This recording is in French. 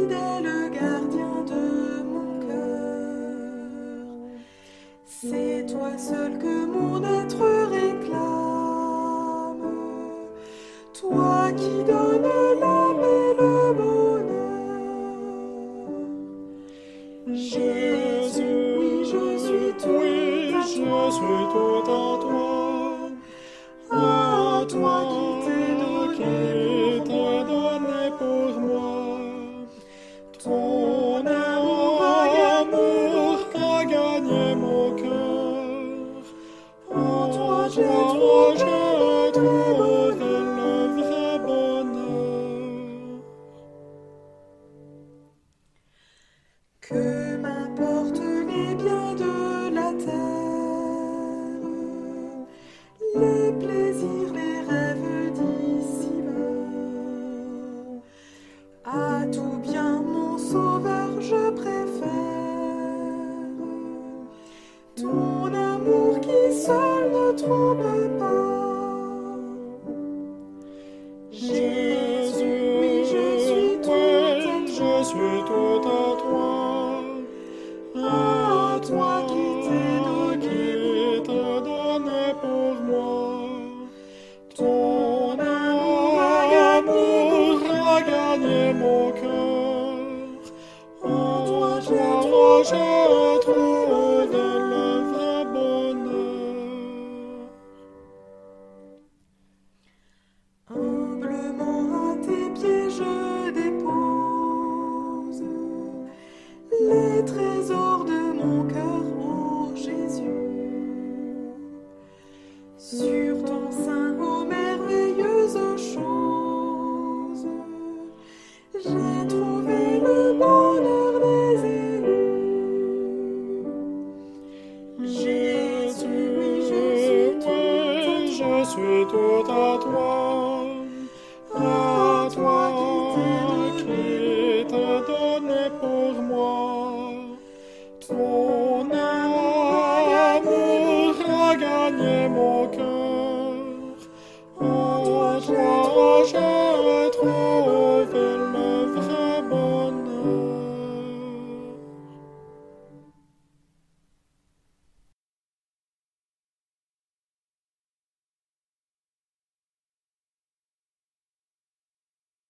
fidèle gardien de mon cœur, c'est toi seul que mon être réclame, toi qui donnes l'âme et le bonheur. Jésus, oui, je suis tout Oui, je suis tout à toi. Que m'importent les biens de la terre, les plaisirs, les rêves d'ici-bas. À tout bien, mon sauveur, je préfère ton amour qui seul ne trompe pas. Jésus, oui, je suis tout je suis tout à toi. Trouvé le le vrai bonheur. Humblement à tes pieds je dépose les trésors de mon cœur, je suis tout à toi. À toi qui t'es donné pour moi. Ton amour a gagné mon cœur.